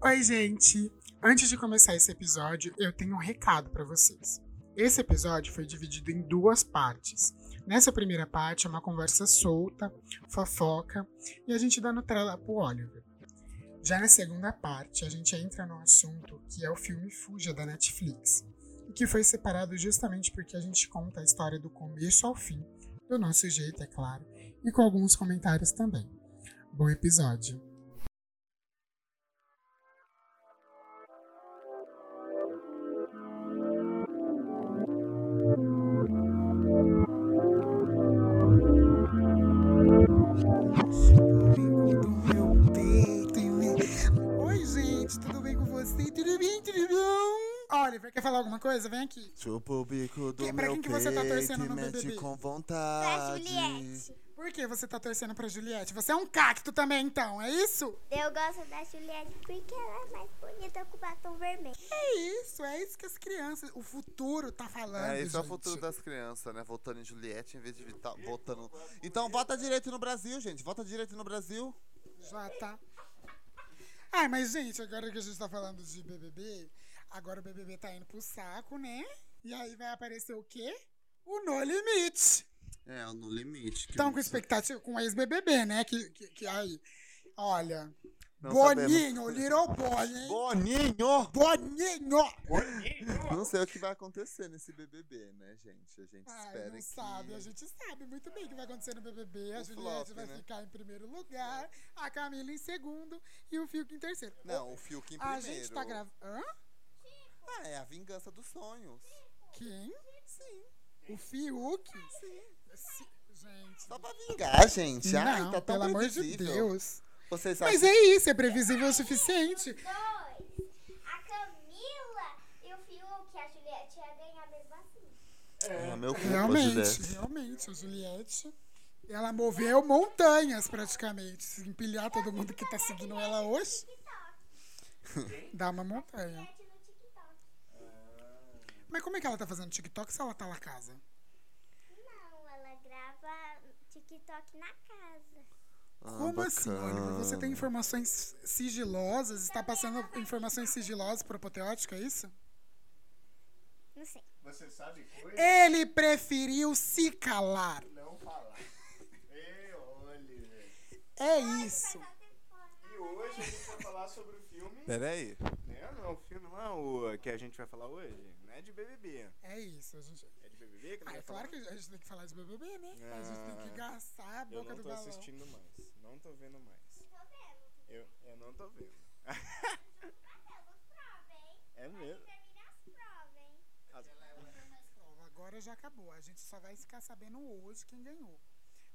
Oi, gente! Antes de começar esse episódio, eu tenho um recado para vocês. Esse episódio foi dividido em duas partes. Nessa primeira parte é uma conversa solta, fofoca e a gente dando trela pro Oliver. Já na segunda parte, a gente entra no assunto que é o filme Fuja da Netflix, e que foi separado justamente porque a gente conta a história do começo ao fim, do nosso jeito, é claro, e com alguns comentários também. Bom episódio! Oliver, quer falar alguma coisa? Vem aqui. Chupa o bico do Que- pra meu quem que você tá torcendo e no BBB? com Pra vontade. Juliette. Por que você tá torcendo pra Juliette? Você é um cacto também, então, é isso? Eu gosto da Juliette porque ela é mais bonita com batom vermelho. É isso, é isso que as crianças, o futuro tá falando. É, isso é o gente. futuro das crianças, né? Votando em Juliette em vez de tá votando. Então vota direito no Brasil, gente. Vota direito no Brasil. Já tá. Ai, mas, gente, agora que a gente tá falando de BBB, agora o BBB tá indo pro saco, né? E aí vai aparecer o quê? O No Limite. É, no limite. que Estão com expectativa com o ex-BBB, né? Que, que, que aí, olha, Não Boninho, Little Boy, hein? Boninho! Boninho! Não sei o que vai acontecer nesse BBB, né, gente? A gente Ai, espera não que. sabe, a gente sabe muito bem o que vai acontecer no BBB. A O Juliette flop, vai né? ficar em primeiro lugar, a Camila em segundo e o Fiuk em terceiro. Não, o Fiuk em a primeiro. gente tá gravando. Hã? Ah, é a vingança dos sonhos. Quem? Sim. O Fiuk? Sim. Se- Gente. Só pra vingar, gente. Ai, Não, tá tão pelo amor de. Deus. Vocês Mas acham é isso, é previsível o suficiente. Dois. A Camila e o Fiuk, a Juliette ia ganhar mesmo assim. Ah, meu Realmente, Juliette. realmente, a Juliette. Ela moveu montanhas praticamente. Se empilhar todo mundo que tá seguindo ela hoje, dá uma montanha. Mas como é que ela tá fazendo TikTok se ela tá na casa? Não, ela grava TikTok na casa. Ah, Como assim, bacana. Oliver? Você tem informações sigilosas? Está passando informações sigilosas pro apoteótico, é isso? Não sei. Você sabe coisa? Ele preferiu se calar. Não falar. Ei, Oliver. É isso. E hoje a gente vai falar sobre o filme. Pera aí. Não é o filme, não é o que a gente vai falar hoje. Não é de BBB. É isso. A gente... É de BBB que Ah, vai é claro falar? que a gente tem que falar de BBB, né? A gente tem que Ah, gastar a Eu boca não do tô balão. assistindo mais. Não tô vendo mais. Eu, eu não tô vendo. é mesmo? As- Agora já acabou. A gente só vai ficar sabendo hoje quem ganhou.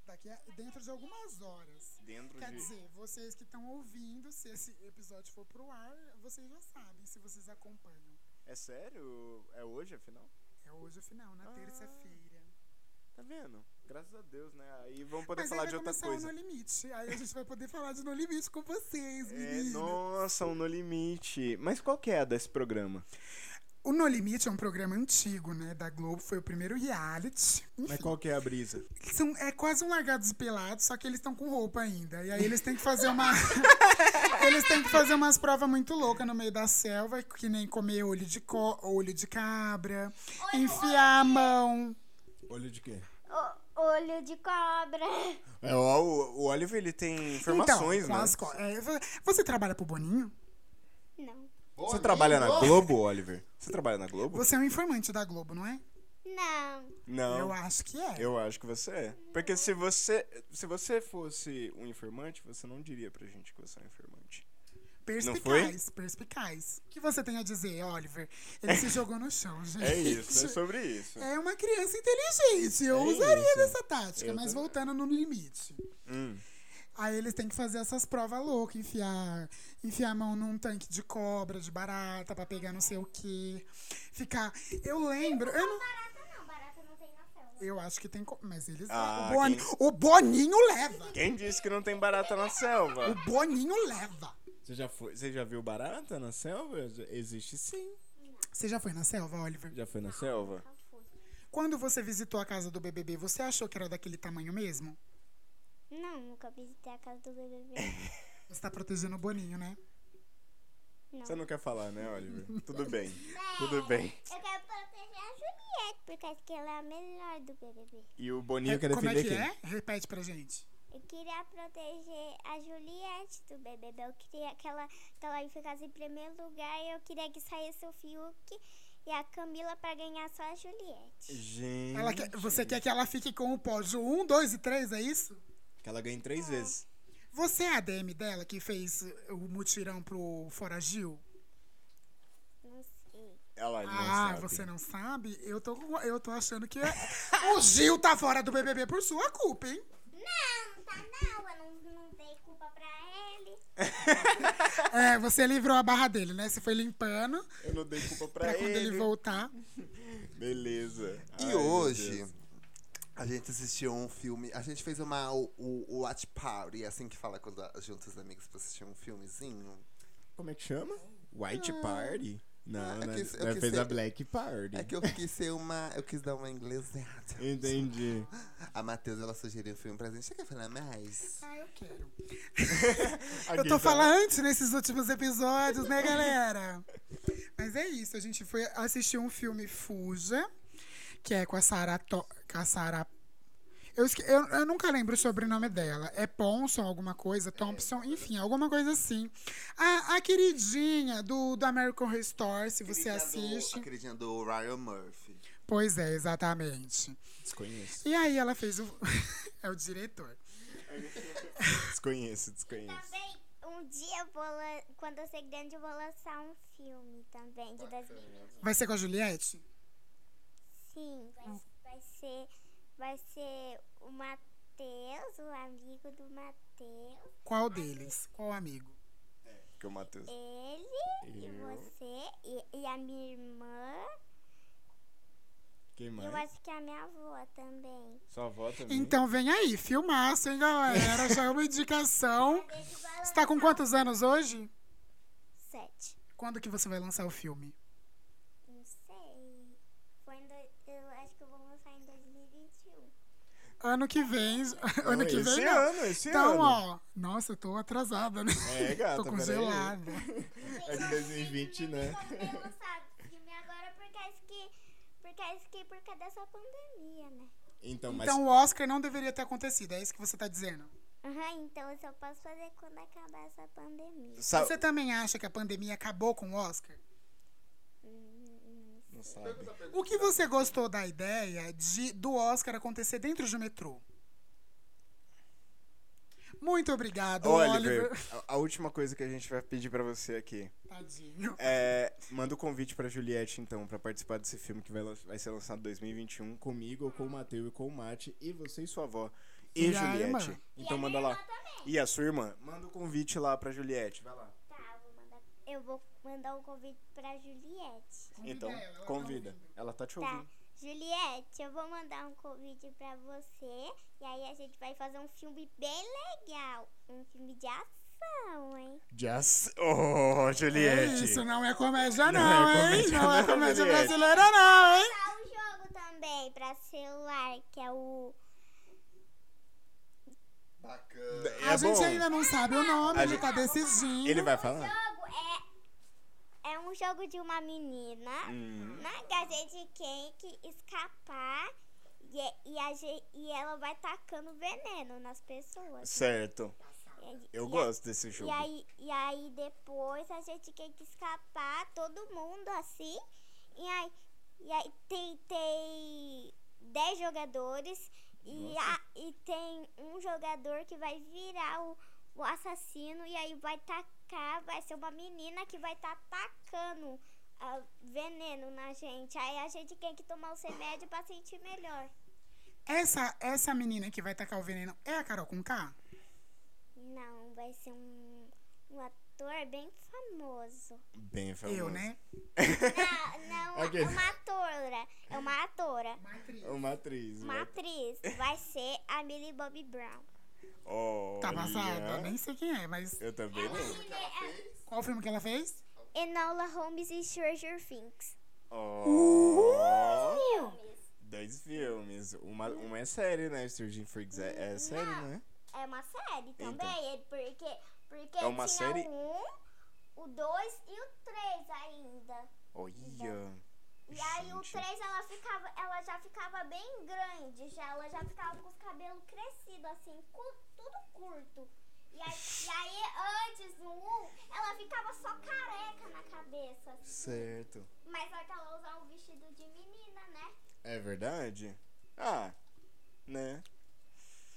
Daqui a, dentro de algumas horas. Dentro Quer de. dizer, vocês que estão ouvindo, se esse episódio for pro ar, vocês já sabem, se vocês acompanham. É sério? É hoje, afinal? É hoje o final, na Ah. terça-feira. Tá vendo? Graças a Deus, né? Aí vamos poder Mas falar de outra coisa. o No Limite. Aí a gente vai poder falar de No Limite com vocês, É, meninas. nossa, um No Limite. Mas qual que é desse programa? O No Limite é um programa antigo, né, da Globo. Foi o primeiro reality. Mas Enfim, qual que é a brisa? são, é quase um largados e pelados, só que eles estão com roupa ainda. E aí eles têm que fazer uma... eles têm que fazer umas provas muito loucas no meio da selva, que nem comer olho de, co... olho de cabra, enfiar a mão... Olho de quê? O, olho de cobra. É, o, o Oliver, ele tem informações, então, né? as co- é, vo- você trabalha pro Boninho? Não. Você trabalha na Globo, Oliver? Você trabalha na Globo? Você é um informante da Globo, não é? Não. Não. Eu acho que é. Eu acho que você é. Porque se você, se você fosse um informante, você não diria pra gente que você é um informante. Perspicaz, perspicaz. O que você tem a dizer, Oliver? Ele se jogou no chão, gente. É isso, é sobre isso. É uma criança inteligente. Eu É usaria isso. dessa tática, Eu mas também. voltando no limite. Hum. Aí eles têm que fazer essas provas loucas, enfiar, enfiar a mão num tanque de cobra, de barata, pra pegar não sei o quê. Ficar. Eu lembro. Eu, não- Barata não, barata não tem na selva. eu acho que tem. Mas eles. Ah, o, Boni- quem- o Boninho leva! Quem disse que não tem barata na selva? O Boninho leva! Você já, foi, você já viu barata na selva? Existe sim. Você já foi na selva, Oliver? Já foi na selva? Quando você visitou a casa do BBB, você achou que era daquele tamanho mesmo? Não, nunca visitei a casa do BBB. Você tá protegendo o Boninho, né? Você não quer falar, né, Oliver? Tudo bem. Tudo bem. Eu quero proteger a Juliette, porque acho que ela é a melhor do BBB. E o Boninho quer Como é defender que quem? é? Repete pra gente. Eu queria proteger a Juliette do BBB. Eu queria que ela, que ela ficasse em primeiro lugar e eu queria que saísse o Fiuk e a Camila pra ganhar só a Juliette. Gente. Ela quer- você quer que ela fique com o pódio 1, 2 e 3, é isso? Que ela ganhe três vezes. Você é a DM dela que fez o mutirão pro Foragil? Não sei. Ela não Ah, sabe. você não sabe? Eu tô, eu tô achando que o Gil tá fora do BBB por sua culpa, hein? Não, não tá não. Eu não, não dei culpa pra ele. É, você livrou a barra dele, né? Você foi limpando Eu não dei culpa pra, pra quando ele voltar. Beleza. E Ai, hoje. A gente assistiu um filme. A gente fez uma o, o Watch Party, é assim que fala quando junta os amigos pra assistir um filmezinho. Como é que chama? White Party? Não, Ah, é né? é que fez isso a Black Party. É que eu quis ser uma. Eu quis dar uma inglesada. Entendi. A Matheus, ela sugeriu um filme pra gente. Você quer falar mais? Ah, eu quero. Eu tô falando nesses últimos episódios, né, galera? Mas é isso, a gente foi assistir um filme Fuja, que é com a Sarah... To- com a Sarah eu, esque- eu, eu nunca lembro o sobrenome dela. É Ponson, alguma coisa, Thompson, enfim, alguma coisa assim. A, a queridinha do, do American Horror Story, se você Queridinha assiste. Do, a queridinha do Ryan Murphy. Pois é, exatamente. Desconheço. E aí ela fez o. é o diretor. Desconheço, desconheço. Também, um dia, eu vou quando eu ser grande, eu vou lançar um filme também de 2020. Vai ser com a Juliette? Sim, vai, vai ser, vai ser o Matheus, o amigo do Matheus, Qual deles? Qual amigo? Que o Matheus. ele e Eu. você e, e a minha irmã. Quem E eu mais? acho que a minha avó também. Sua avó também? Então vem aí, filmaço, hein, galera? Já é uma indicação. Você tá com quantos anos hoje? Sete. Quando que você vai lançar o filme? Não sei. Foi em do- eu acho que eu vou lançar em 2021. Ano que vem. ano Não, que esse vem, não. ano, esse Então, ano. ó. Nossa, eu tô atrasada, né? É, gata, tô congelada. É de 2020, né? Vou lançar filme agora por causa que, por causa que, por causa dessa pandemia, né? Então, mas Então o Oscar não deveria ter acontecido, é isso que você tá dizendo. Aham, então eu só posso fazer quando acabar essa pandemia. sa- Você também acha que a pandemia acabou com o Oscar? Não sabe. O que você gostou da ideia de do Oscar acontecer dentro de um metrô? Muito obrigado, Oliver, Oliver. a, a última coisa que a gente vai pedir pra você aqui Tadinho. é manda o convite pra Juliette então pra participar desse filme que vai, vai ser lançado em 2021 comigo, com o Matheus e com o Mate e você e sua avó e, E Juliette. Então E a manda lá. também. E a sua irmã, manda o convite lá pra Juliette, vai lá. Tá, eu vou mandar, eu vou mandar um convite pra Juliette. Então, ela tá convida. ouvindo. Ela tá te Tá. ouvindo. Juliette, eu vou mandar um convite pra você. E aí a gente vai fazer um filme bem legal. Um filme de ação, hein? Just... Oh, Juliette. Isso não é comédia, Não não, é hein? comédia Não é não, comédia Juliette. brasileira, não, hein? Tá um jogo também pra celular, que é o. Bacana. É a gente bom. ainda não sabe o nome, A ele gente- tá decidindo. Ele vai O falar? jogo é. É um jogo de uma menina, Hum. né? Que a gente tem que escapar e, e, a gente, e ela vai tacando veneno nas pessoas. Certo. E- Eu e a- gosto desse jogo. E aí, e aí depois a gente tem que escapar, todo mundo assim. E aí, e aí tem, tem 10 jogadores e, a- e tem um jogador que vai virar o, o assassino e aí vai tacar, vai ser uma menina que vai estar tacando ah, veneno na gente. Aí a gente tem que tomar os remédios pra sentir melhor. Essa, essa menina que vai tacar o veneno é a Carol com K? Não, vai ser um, um ator bem famoso. Bem famoso. Eu, né? Não, não, Ok. é uma atora. É uma atora. Uma atriz. Uma atriz. Vai ser a Millie Bobby Brown. Olha. Tá passada? Nem sei quem é, mas. Eu também não. Qual filme que ela fez? Enola Holmes e Stranger Things. Oh. Filmes. Dois filmes. Uma, uma é série, né? Stranger Things é, é série, né? É uma série também. é Porque, porque É uma tinha série? um. o 2 e o 3 ainda. Olha. E aí o Gente. 3 ela ficava, ela já ficava bem grande, já ela já ficava com os cabelos crescidos assim, cu- tudo curto. E aí, e aí antes no 1, ela ficava só careca na cabeça. assim. Certo. Mas só que ela usava um vestido de menina, né? É verdade? Ah, né?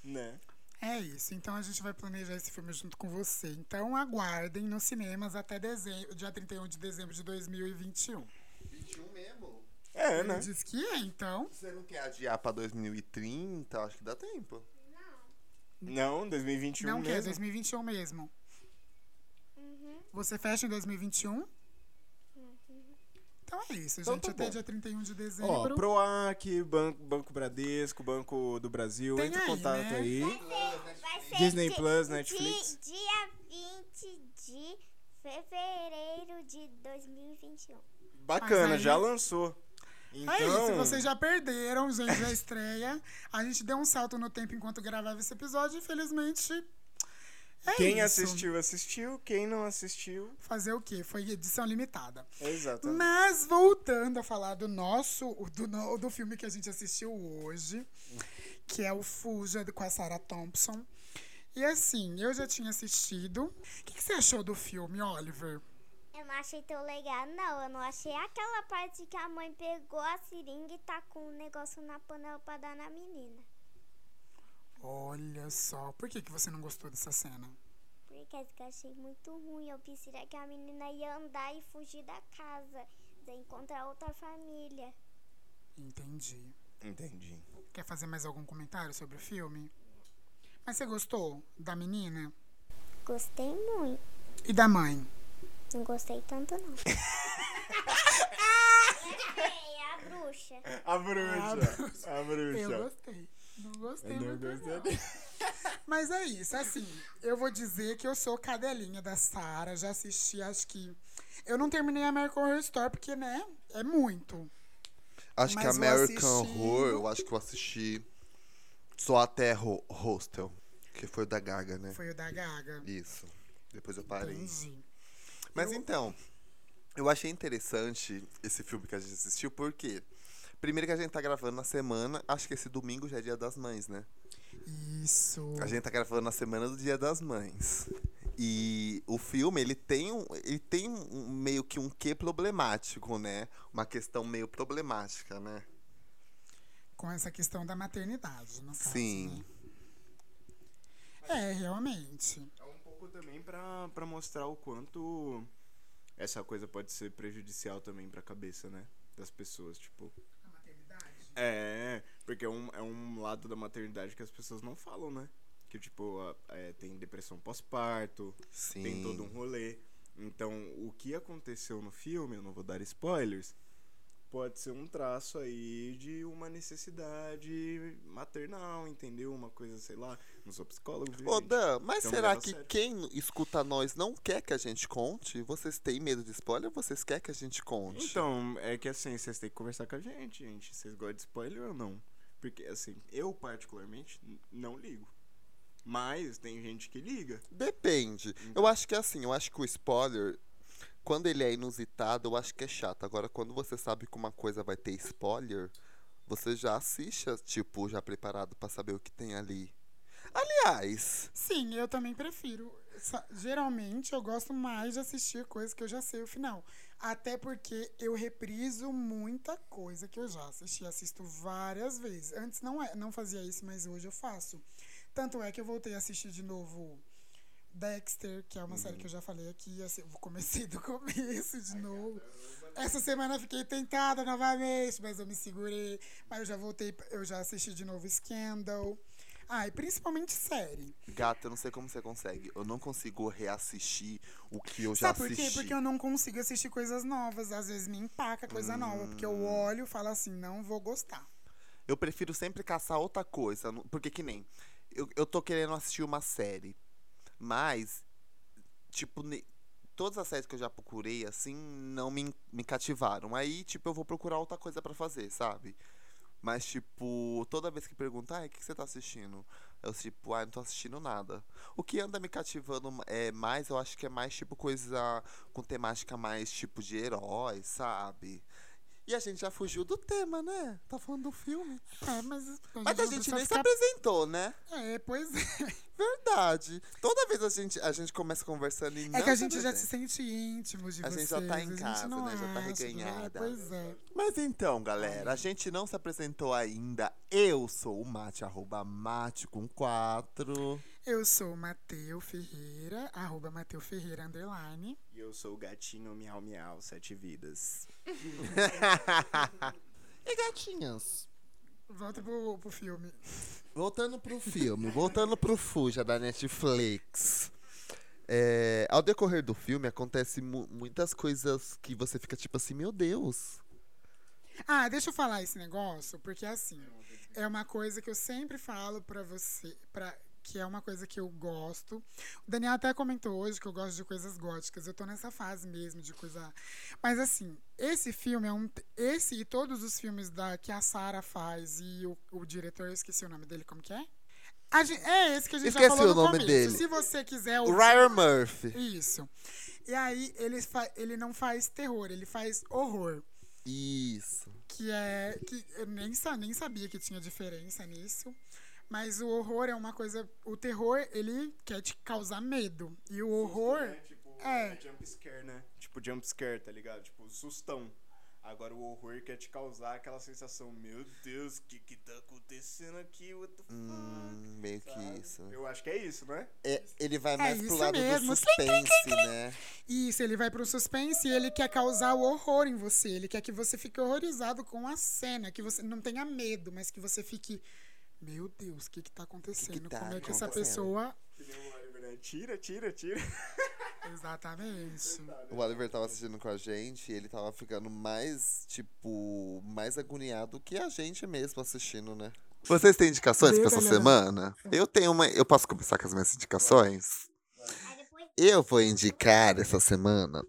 Né? É isso, então a gente vai planejar esse filme junto com você. Então aguardem nos cinemas até dezembro, dia 31 de dezembro de 2021. 21 mesmo. É, Ele né? disse que é, então. Você não quer adiar pra 2030? Acho que dá tempo. Não, 2021 não quer, mesmo. 2021 mesmo. Uhum. Você fecha em 2021? Então é isso, Então gente. tá até dia 31 de Ó, dezembro. Proac, Banco, Banco Bradesco, Banco do Brasil, Tem entre em contato né? aí. Vai ser Disney di- Plus, di- Netflix. Dia 20 de fevereiro de 2021. Bacana, aí- já lançou. Então, É isso, vocês já perderam, gente, a estreia. A gente deu um salto no tempo enquanto gravava esse episódio. Infelizmente, é quem isso. assistiu, assistiu. Quem não assistiu, Fazer o quê? Foi edição limitada. exatamente. Mas voltando a falar do nosso, do, do filme que a gente assistiu hoje, que é o Fuja com a Sarah Thompson. E assim, eu já tinha assistido. O que, que você achou do filme, Oliver? Eu não achei tão legal, não. Eu não achei aquela parte que a mãe pegou a seringa e tá com um negócio na panela pra dar na menina. Olha só, por que, que você não gostou dessa cena? Porque eu achei muito ruim. Eu pensei que a menina ia andar e fugir da casa. Daí encontrar outra família. Entendi. Entendi. Quer fazer mais algum comentário sobre o filme? Mas você gostou da menina? Gostei muito. E da mãe? Não gostei tanto, não. é a bruxa. A bruxa. A bruxa. Eu gostei. Não gostei não muito, gostei. não. Mas é isso, assim, eu vou dizer que eu sou cadelinha da Sara, já assisti, acho que. Eu não terminei a American Horror Story, porque, né, é muito. Acho que Mas o American assistido- Horror, eu acho que eu assisti só até Ho- Hostel, que foi o da Gaga, né? Foi o da Gaga. Isso. Depois eu parei. Entendi. Mas Eu- então, eu achei interessante esse filme que a gente assistiu, porque primeiro que a gente tá gravando na semana, acho que esse domingo já é dia das mães, né? Isso. A gente tá gravando na semana do Dia das Mães. E o filme, ele tem um, ele tem um, meio que um quê problemático, né? Uma questão meio problemática, né? Com essa questão da maternidade, no caso. Sim. né? É, realmente. É um pouco também pra, pra mostrar o quanto essa coisa pode ser prejudicial também pra cabeça, né? Das pessoas, tipo. É, porque é um, é um lado da maternidade que as pessoas não falam, né? Que, tipo, a- é, tem depressão pós-parto, tem todo um rolê. Então, o que aconteceu no filme, eu não vou dar spoilers, pode ser um traço aí de uma necessidade maternal, entendeu? Uma coisa, sei lá, não sou psicólogo, viu, Ô? Dan, mas Então será que sério. quem escuta nós não quer que a gente conte? Vocês têm medo de spoiler ou vocês querem que a gente conte? Então, é que assim, vocês têm que conversar com a gente, gente. Vocês gostam de spoiler ou não? Porque, assim, eu particularmente não ligo. Mas tem gente que liga. Depende. Eu acho que assim, eu acho que o spoiler, quando ele é inusitado, eu acho que é chato. Agora, quando você sabe que uma coisa vai ter spoiler, você já assiste, tipo, já preparado pra saber o que tem ali. Aliás, Sim, eu também prefiro. Geralmente eu gosto mais de assistir coisas que eu já sei o final. Até porque eu repriso muita coisa que eu já assisti. Assisto várias vezes. Antes não, é, não fazia isso, mas hoje eu faço. Tanto é que eu voltei a assistir de novo Dexter, que é uma série que eu já falei aqui. assim, Eu comecei do começo de novo. Essa semana eu fiquei tentada novamente, mas eu me segurei. Mas eu já voltei, eu já assisti de novo Scandal. Ah, e principalmente série. gata, eu não sei como você consegue. Eu não consigo reassistir o que eu já Sabe por quê? assisti. Porque eu não consigo assistir coisas novas. Às vezes me empaca coisa nova. Porque eu Hum. olho e falo assim, não vou gostar. Eu prefiro sempre caçar outra coisa. Porque que nem. Eu, eu tô querendo assistir uma série. Mas, tipo, todas as séries que eu já procurei, assim, não me, me cativaram. Aí, tipo, eu vou procurar outra coisa pra fazer, sabe? Mas, tipo, toda vez que perguntar, ah, o que que você tá assistindo? Eu, tipo, ah, não tô assistindo nada. O que anda me cativando é mais, eu acho que é mais, tipo, coisa com temática mais, tipo, de herói, sabe? E a gente já fugiu do tema, né? Tá falando do filme. É, mas. Mas a gente nem se ficar- apresentou, né? É, pois é. Verdade. Toda vez a gente, a gente começa conversando e É que a se gente já se sente íntimo de A gente vocês. já tá em a gente casa, não né? Já tá acha, reganhada. Pois é. Mas então, galera, a gente não se apresentou ainda. Eu sou o Mate, arroba Mate com 4. Eu sou o Mateu Ferreira, arroba Mateu Ferreira, underline. E eu sou o gatinho miau miau, sete vidas. e gatinhas? Volta pro, pro filme. Voltando pro filme, voltando pro Fuja da Netflix. É, ao decorrer do filme, acontece mu- muitas coisas que você fica tipo assim, meu Deus. Ah, deixa eu falar esse negócio, porque assim, é uma coisa que eu sempre falo pra você, pra, que é uma coisa que eu gosto. O Daniel até comentou hoje que eu gosto de coisas góticas. Eu tô nessa fase mesmo de coisa. Mas assim, esse filme é um. Esse e todos os filmes da, que a Sarah faz e o, o diretor, eu esqueci o nome dele, como que é? A gen- é esse que a gente já Esqueci falou o no nome começo. dele. Se você quiser O Ryan Murphy. Isso. E aí, ele, ele não faz terror, ele faz horror. Isso. Que é. Que eu nem, sa- nem sabia que tinha diferença nisso. Mas o horror é uma coisa. O terror, ele quer te causar medo. E o horror. É, tipo, É. é jump scare, né? Tipo jump scare, tá ligado? Tipo, sustão. Agora o horror quer te causar aquela sensação, meu Deus, o que que tá acontecendo aqui? What the fuck? Hum, meio que Sabe? isso. Eu acho que é isso, né? É, ele vai mais pro isso lado mesmo. do suspense, né? Isso, ele vai pro suspense e ele quer causar o horror em você. Ele quer que você fique horrorizado com a cena. Que você não tenha medo, mas que você fique. Meu Deus, o que que tá acontecendo? tá Como é que essa acontecendo?" pessoa. Que? Tira, tira, tira. Exatamente. O Oliver tava assistindo com a gente e ele tava ficando mais, tipo, mais agoniado que a gente mesmo assistindo, né? Vocês têm indicações pra essa semana? Eu tenho uma. Eu posso começar com as minhas indicações? Eu vou indicar essa semana.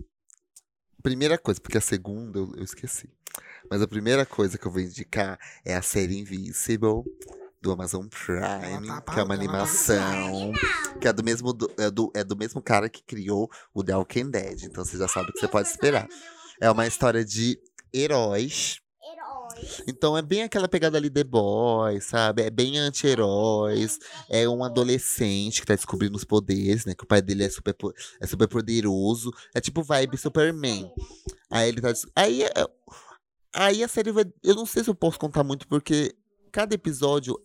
Primeira coisa, porque a segunda eu, eu esqueci. Mas a primeira coisa que eu vou indicar é a série Invincible do Amazon Prime, tá que é uma tá animação que é do mesmo do, é do, é do mesmo cara que criou o The Walking Dead. Então você já sabe o que você pode esperar. É uma história de heróis. Então é bem aquela pegada ali The Boys, sabe? É bem anti-heróis. É um adolescente que tá descobrindo os poderes, né? Que o pai dele é super, é super poderoso. É tipo vibe Superman. Aí ele tá. Aí, é- aí a série vai. Eu não sei se eu posso contar muito, porque cada episódio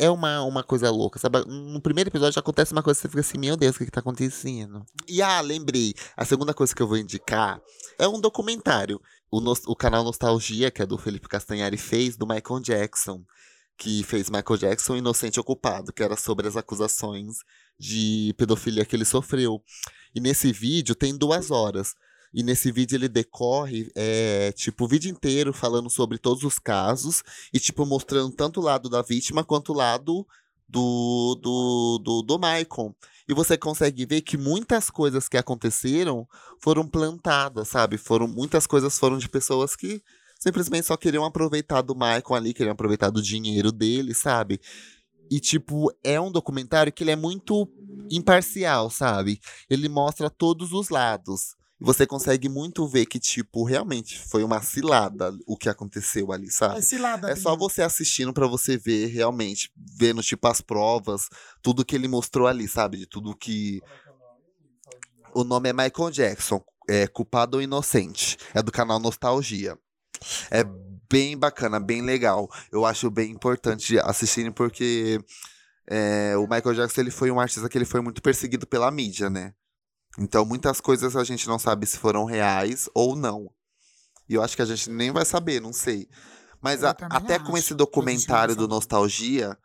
é uma, uma coisa louca, sabe? No primeiro episódio já acontece uma coisa que você fica assim, meu Deus, o que, que tá acontecendo? E ah, lembrei, a segunda coisa que eu vou indicar é um documentário. O, nos- o canal Nostalgia, que é do Felipe Castanhari, fez do Michael Jackson. Que fez Michael Jackson Inocente Ocupado, que era sobre as acusações de pedofilia que ele sofreu. E nesse vídeo tem duas horas. E nesse vídeo ele decorre, é, tipo, o vídeo inteiro falando sobre todos os casos e, tipo, mostrando tanto o lado da vítima quanto o lado do, do, do, do Michael. E você consegue ver que muitas coisas que aconteceram foram plantadas, sabe? Foram, muitas coisas foram de pessoas que simplesmente só queriam aproveitar do Michael ali, queriam aproveitar do dinheiro dele, sabe? E, tipo, é um documentário que ele é muito imparcial, sabe? Ele mostra todos os lados. E você consegue muito ver que, tipo, realmente foi uma cilada o que aconteceu ali, sabe? É cilada. É só você assistindo pra você ver realmente, vendo tipo as provas, tudo que ele mostrou ali, sabe? De tudo que O nome é Michael Jackson, é Culpado ou Inocente. É do canal Nostalgia. É bem bacana, bem legal. Eu acho bem importante assistirem porque é, o Michael Jackson ele foi um artista que ele foi muito perseguido pela mídia, né? Então muitas coisas a gente não sabe se foram reais ou não. E eu acho que a gente nem vai saber, não sei. Mas a- até com esse documentário do. Nostalgia,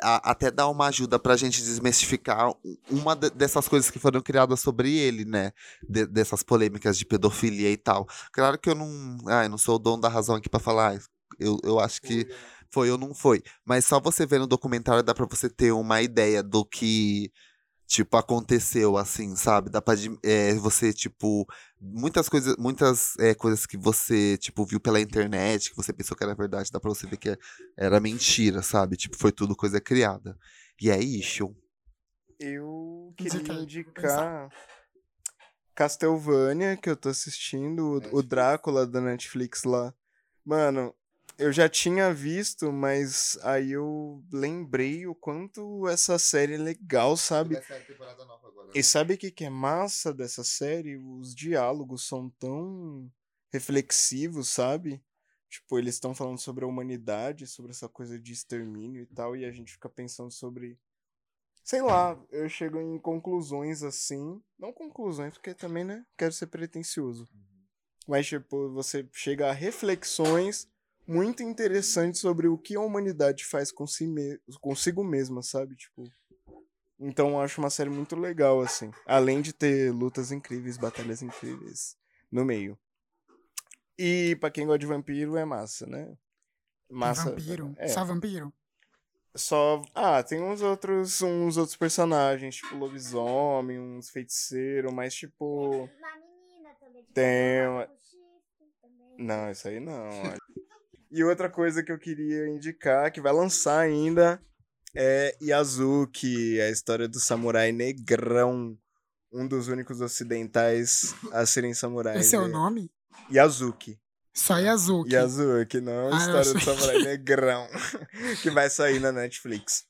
a- até dá uma ajuda pra gente desmistificar uma de- dessas coisas que foram criadas sobre ele, né? De- dessas polêmicas de pedofilia e tal. Claro que eu não. Eu não sou o dono da razão aqui pra falar. Eu, eu acho que foi ou não foi. Mas só você vendo o documentário dá pra você ter uma ideia do que. Tipo, aconteceu, assim, sabe? Dá pra é, você, tipo, muitas coisas, muitas é, coisas que você, tipo, viu pela internet, que você pensou que era verdade, dá pra você ver que era mentira, sabe? Tipo, foi tudo coisa criada. E é isso. Eu queria vou indicar Castlevania, que eu tô assistindo, o- o Drácula da Netflix lá. Mano, eu já tinha visto, mas aí eu lembrei o quanto essa série é legal, sabe? E sabe o que, que é massa dessa série? Os diálogos são tão reflexivos, sabe? Tipo, eles estão falando sobre a humanidade, sobre essa coisa de extermínio e tal, e a gente fica pensando sobre. Sei lá, eu chego em conclusões assim. Não conclusões, porque também, né? Quero ser pretencioso. Mas, tipo, você chega a reflexões muito interessantes sobre o que a humanidade faz com si me consigo mesma, sabe? Tipo. Então eu acho uma série muito legal, assim. Além de ter lutas incríveis, batalhas incríveis no meio. E pra quem gosta de vampiro é massa, né? Massa. vampiro. É, Só vampiro. só. Ah, tem uns outros, uns outros personagens, tipo lobisomem, uns feiticeiros, mas tipo. Uma menina também. Tem uma-. Não, isso aí não. E outra coisa que eu queria indicar, que vai lançar ainda, é Yazuki, a história do samurai negrão. Um dos únicos ocidentais a serem samurais. Esse é o É nome? Yazuki. Só Yazuki. Yazuki, não a Ah, história do samurai negrão. que vai sair na Netflix.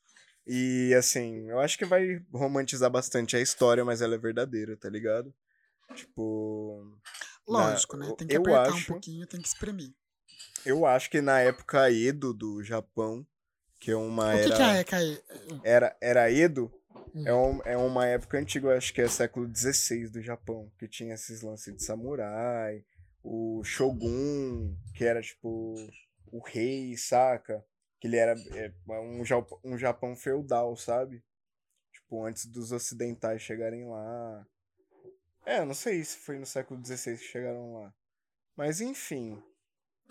E assim, eu acho que vai romantizar bastante a história, mas ela é verdadeira, tá ligado? Tipo. Lógico, na- né? Tem que eu apertar um acho- pouquinho, tem que espremer. Eu acho que na época Edo do Japão, que é uma O que, era. que é Ekae? Era, era Edo? Hum. É, um, é uma época antiga, acho que é século XVI do Japão, que tinha esses lances de samurai, o Shogun, que era tipo o rei, saca? Que ele era é, um, Jap- um Japão feudal, sabe? Tipo, antes dos ocidentais chegarem lá. É, eu não sei se foi no século XVI que chegaram lá. Mas enfim.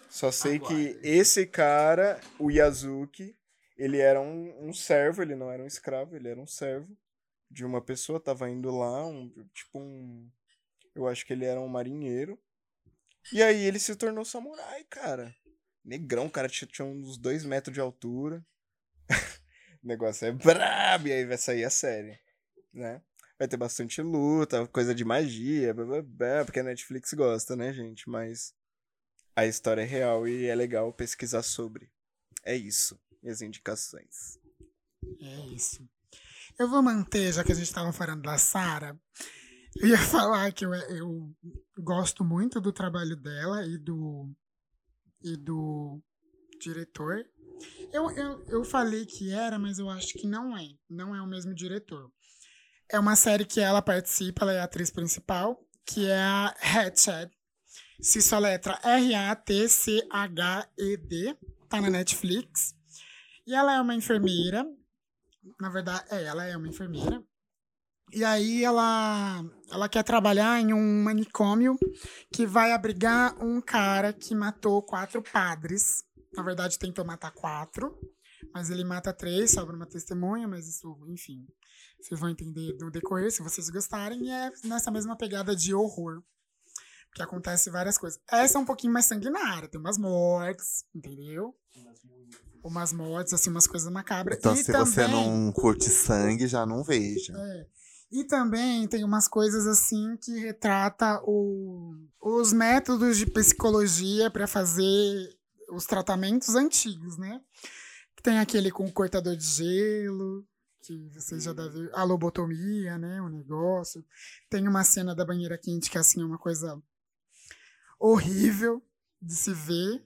Só sei que Aguardem. esse cara, o Yazuki, ele era um, um servo, ele não era um escravo, ele era um servo de uma pessoa, tava indo lá, um, tipo um. Eu acho que ele era um marinheiro. E aí ele se tornou samurai, cara. Negrão, o cara tinha, tinha uns dois metros de altura. o negócio é brabo, e aí vai sair a série, né? Vai ter bastante luta, coisa de magia, blá, blá, blá, porque a Netflix gosta, né, gente? Mas a história é real e é legal pesquisar sobre. É isso, minhas indicações. É isso. Eu vou manter, já que a gente estava falando da Sara, eu ia falar que eu, eu gosto muito do trabalho dela e do, e do diretor. Eu, eu, eu falei que era, mas eu acho que não é. Não é o mesmo diretor. É uma série que ela participa, ela é a atriz principal, que é a Hatched. Se soletra R-A-T-C-H-E-D. Tá na Netflix. E ela é uma enfermeira. Na verdade, é, ela é uma enfermeira. E aí ela, ela quer trabalhar em um manicômio que vai abrigar um cara que matou quatro padres. Na verdade, tentou matar quatro, mas ele mata três, sobra uma testemunha, mas isso, enfim, vocês vão entender do decorrer se vocês gostarem. E é nessa mesma pegada de horror. Que acontece várias coisas. Essa é um pouquinho mais sanguinária, tem umas mortes, entendeu? Umas mortes, assim, umas coisas macabras. Então, e se também, você não curte sangue, já não veja. é, e também tem umas coisas assim que retrata o, os métodos de psicologia para fazer os tratamentos antigos, né? Tem aquele com o cortador de gelo, que vocês já devem. A lobotomia, né? O negócio. Tem uma cena da banheira quente que assim é uma coisa horrível de se ver.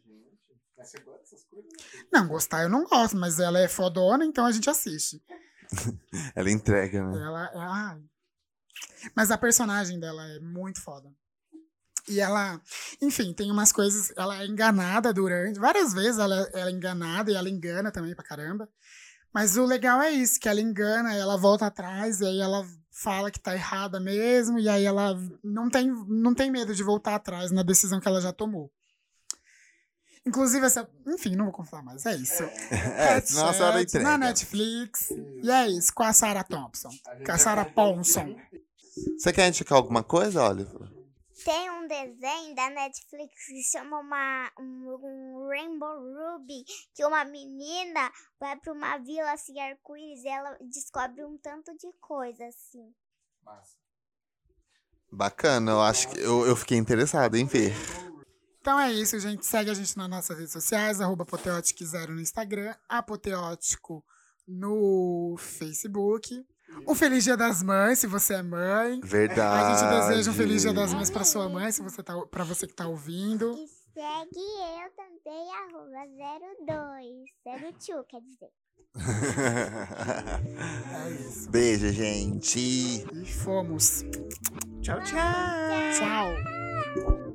Não, gostar eu não gosto, mas ela é fodona, então a gente assiste. Ela entrega, né? Ela é. Mas a personagem dela é muito foda. E ela, enfim, tem umas coisas. Ela é enganada durante. Várias vezes ela, ela é enganada e ela engana também pra caramba. Mas o legal é isso, que ela engana, ela volta atrás e aí ela fala que tá errada mesmo, e aí ela não tem, não tem medo de voltar atrás na decisão que ela já tomou. Inclusive, essa. Enfim, não vou contar mais. É isso. É, senão a senhora entrega. Na Netflix. E é isso, com a Sarah Thompson. Com a Sarah Ponson. Você quer indicar alguma coisa, Oliver? Tem um desenho da Netflix que se chama uma, um, um Rainbow Ruby, que uma menina vai pra uma vila assim, arco-íris, e ela descobre um tanto de coisa, assim. Bacana, eu acho que eu, eu fiquei interessado em ver. Então é isso, gente. Segue a gente nas nossas redes sociais, arroba Apoteótico0 no Instagram, Apoteótico no Facebook. Um Feliz Dia das Mães, se você é mãe. Verdade. A gente deseja um Feliz Dia das Mães pra sua mãe, se você tá, pra você que tá ouvindo. E segue eu também, arroba 02, 02, quer dizer. É isso. Beijo, gente. E fomos. Tchau, tchau. Tchau.